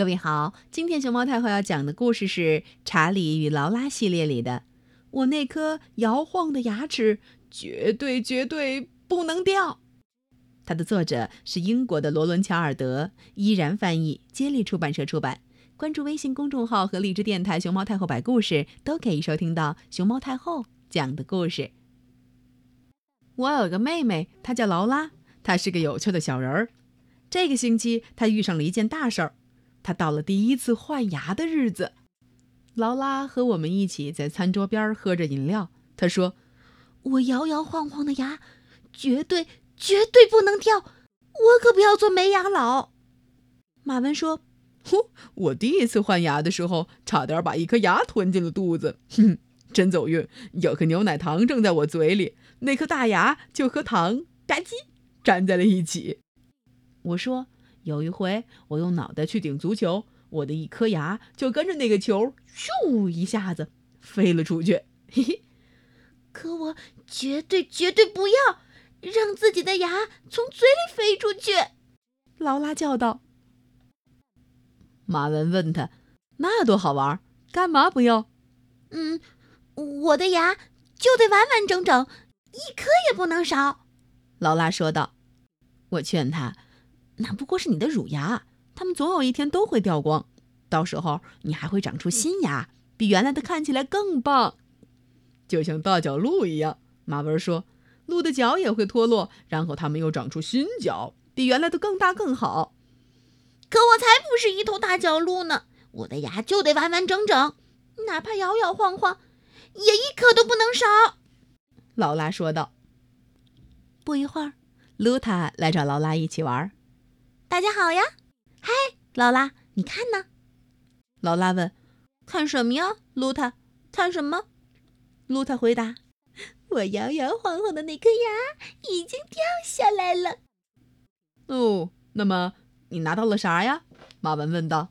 各位好，今天熊猫太后要讲的故事是《查理与劳拉》系列里的《我那颗摇晃的牙齿绝对绝对不能掉》。它的作者是英国的罗伦·乔尔德，依然翻译，接力出版社出版。关注微信公众号和荔枝电台“熊猫太后摆故事”，都可以收听到熊猫太后讲的故事。我有个妹妹，她叫劳拉，她是个有趣的小人儿。这个星期，她遇上了一件大事儿。他到了第一次换牙的日子，劳拉和我们一起在餐桌边喝着饮料。他说：“我摇摇晃晃的牙，绝对绝对不能掉，我可不要做没牙佬。”马文说：“呼，我第一次换牙的时候，差点把一颗牙吞进了肚子，哼，真走运。有颗牛奶糖正在我嘴里，那颗大牙就和糖吧唧粘在了一起。”我说。有一回，我用脑袋去顶足球，我的一颗牙就跟着那个球，咻一下子飞了出去。嘿嘿，可我绝对绝对不要让自己的牙从嘴里飞出去！劳拉叫道。马文问他：“那多好玩，干嘛不要？”“嗯，我的牙就得完完整整，一颗也不能少。”劳拉说道。我劝他。那不过是你的乳牙，它们总有一天都会掉光，到时候你还会长出新牙，比原来的看起来更棒，就像大脚鹿一样。马文说，鹿的脚也会脱落，然后它们又长出新脚，比原来的更大更好。可我才不是一头大脚鹿呢，我的牙就得完完整整，哪怕摇摇晃晃，也一颗都不能少。劳拉说道。不一会儿，露塔来找劳拉一起玩。大家好呀，嗨，劳拉，你看呢？劳拉问：“看什么呀？”露塔：“看什么？”露塔回答：“我摇摇晃晃的那颗牙已经掉下来了。”哦，那么你拿到了啥呀？马文问道。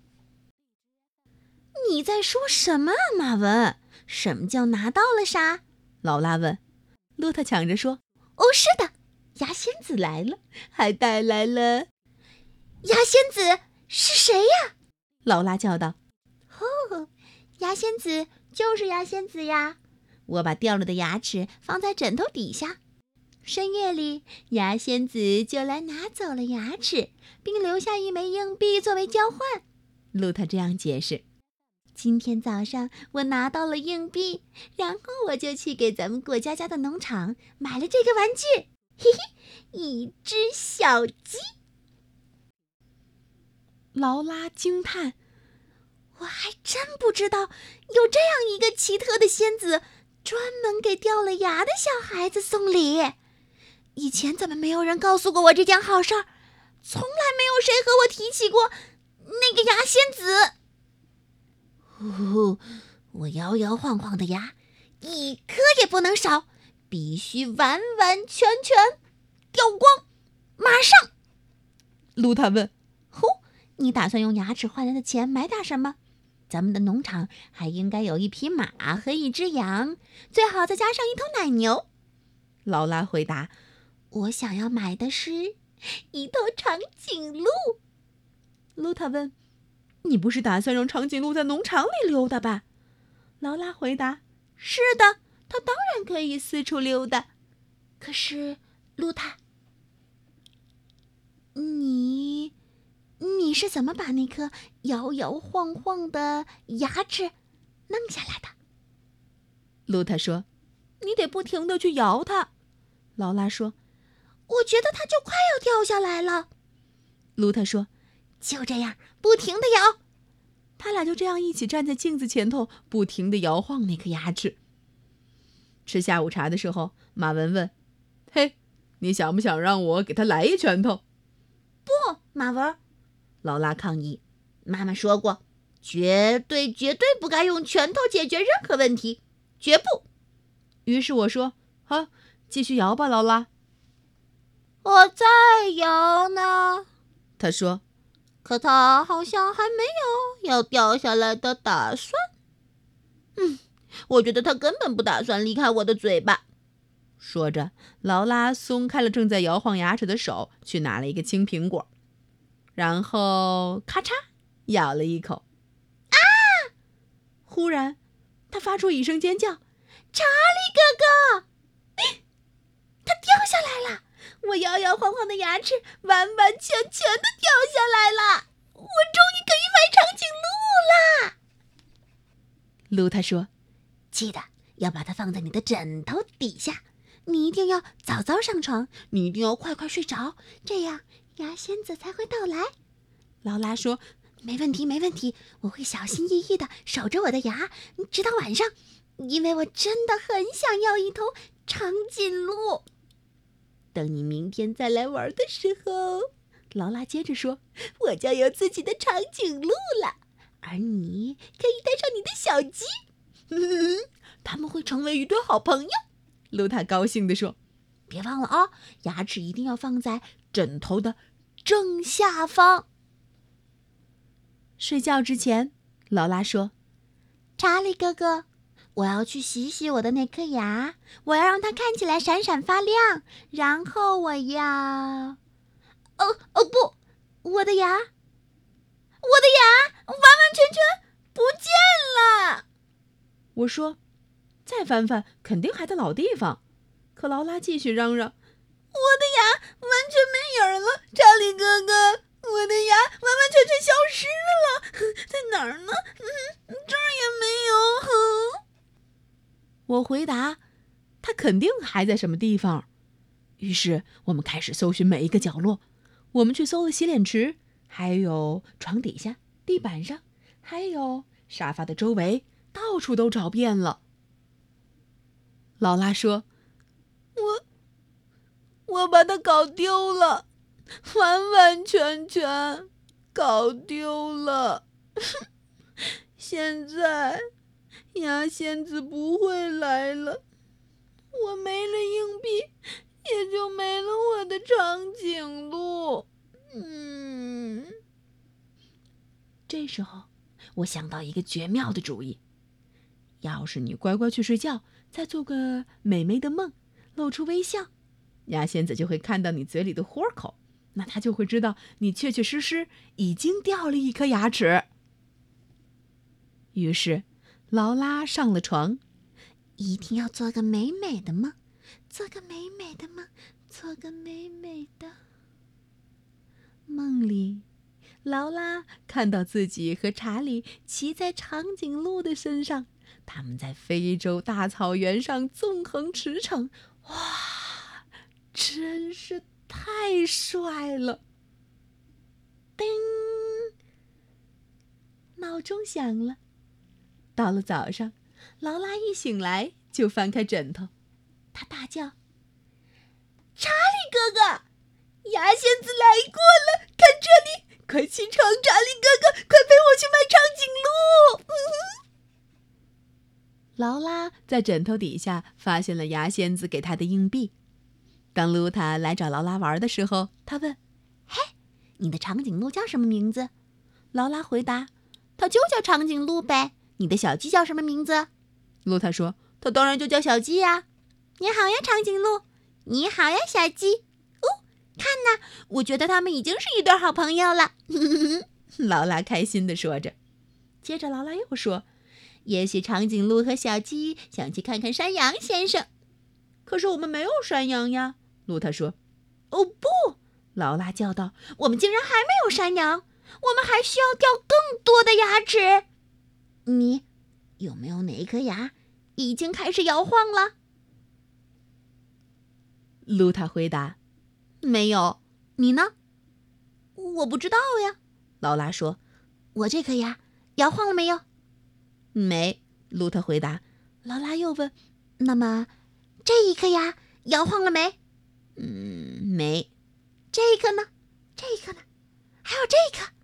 “你在说什么啊，马文？什么叫拿到了啥？”劳拉问。露塔抢着说：“哦，是的，牙仙子来了，还带来了。”牙仙子是谁呀？劳拉叫道：“哦，牙仙子就是牙仙子呀！我把掉了的牙齿放在枕头底下，深夜里牙仙子就来拿走了牙齿，并留下一枚硬币作为交换。”露塔这样解释。今天早上我拿到了硬币，然后我就去给咱们过家家的农场买了这个玩具，嘿嘿，一只小鸡。劳拉惊叹：“我还真不知道有这样一个奇特的仙子，专门给掉了牙的小孩子送礼。以前怎么没有人告诉过我这件好事儿？从来没有谁和我提起过那个牙仙子。”呼，我摇摇晃晃的牙，一颗也不能少，必须完完全全掉光，马上。露塔问。你打算用牙齿换来的钱买点什么？咱们的农场还应该有一匹马和一只羊，最好再加上一头奶牛。劳拉回答：“我想要买的是一头长颈鹿。”露塔问：“你不是打算让长颈鹿在农场里溜达吧？”劳拉回答：“是的，它当然可以四处溜达。可是，露塔，你……”你是怎么把那颗摇摇晃晃的牙齿弄下来的？露塔说：“你得不停的去摇它。”劳拉说：“我觉得它就快要掉下来了。”露塔说：“就这样，不停的摇。”他俩就这样一起站在镜子前头，不停的摇晃那颗牙齿。吃下午茶的时候，马文问：“嘿，你想不想让我给他来一拳头？”“不，马文。”劳拉抗议：“妈妈说过，绝对绝对不该用拳头解决任何问题，绝不。”于是我说：“好，继续摇吧，劳拉。”我在摇呢，他说：“可他好像还没有要掉下来的打算。”嗯，我觉得他根本不打算离开我的嘴巴。说着，劳拉松开了正在摇晃牙齿的手，去拿了一个青苹果。然后，咔嚓，咬了一口。啊！忽然，他发出一声尖叫：“查理哥哥！”它掉下来了，我摇摇晃晃的牙齿完完全全的掉下来了，我终于可以买长颈鹿啦！露塔说：“记得要把它放在你的枕头底下，你一定要早早上床，你一定要快快睡着，这样牙仙子才会到来。”劳拉说：“没问题，没问题，我会小心翼翼的守着我的牙，直到晚上，因为我真的很想要一头长颈鹿。”等你明天再来玩的时候，劳拉接着说：“我将有自己的长颈鹿了，而你可以带上你的小鸡，他们会成为一对好朋友。”露塔高兴地说：“别忘了哦，牙齿一定要放在枕头的正下方。”睡觉之前，劳拉说：“查理哥哥。”我要去洗洗我的那颗牙，我要让它看起来闪闪发亮。然后我要……哦哦不，我的牙，我的牙完完全全不见了。我说：“再翻翻，肯定还在老地方。”可劳拉继续嚷嚷：“我的全没影了，查理哥哥，我的牙完完全全消失了，在哪儿呢？嗯，这儿也没有。”我回答：“他肯定还在什么地方。”于是我们开始搜寻每一个角落。我们去搜了洗脸池，还有床底下、地板上，还有沙发的周围，到处都找遍了。劳拉说：“我，我把它搞丢了，完完全全搞丢了。现在。”牙仙子不会来了，我没了硬币，也就没了我的长颈鹿。嗯，这时候我想到一个绝妙的主意：要是你乖乖去睡觉，再做个美美的梦，露出微笑，牙仙子就会看到你嘴里的豁口，那他就会知道你确确实实已经掉了一颗牙齿。于是。劳拉上了床，一定要做个美美的梦，做个美美的梦，做个美美的梦里，劳拉看到自己和查理骑在长颈鹿的身上，他们在非洲大草原上纵横驰骋，哇，真是太帅了！叮，闹钟响了。到了早上，劳拉一醒来就翻开枕头，她大叫：“查理哥哥，牙仙子来过了！看这里，快起床，查理哥哥，快陪我去买长颈鹿！”嗯 劳拉在枕头底下发现了牙仙子给她的硬币。当露塔来找劳拉玩的时候，他问：“嘿，你的长颈鹿叫什么名字？”劳拉回答：“它就叫长颈鹿呗。”你的小鸡叫什么名字？露塔说：“它当然就叫小鸡呀。”你好呀，长颈鹿。你好呀，小鸡。哦，看呐，我觉得他们已经是一对好朋友了。劳拉开心地说着。接着，劳拉又说：“也许长颈鹿和小鸡想去看看山羊先生。”可是我们没有山羊呀。露塔说：“哦不！”劳拉叫道：“我们竟然还没有山羊，我们还需要掉更多的牙齿。”你有没有哪一颗牙已经开始摇晃了？露塔回答：“没有。”你呢？我不知道呀。劳拉说：“我这颗牙摇晃了没有？”没。露塔回答。劳拉又问：“那么这一颗牙摇晃了没？”“嗯，没。”这个呢？这个呢？还有这个？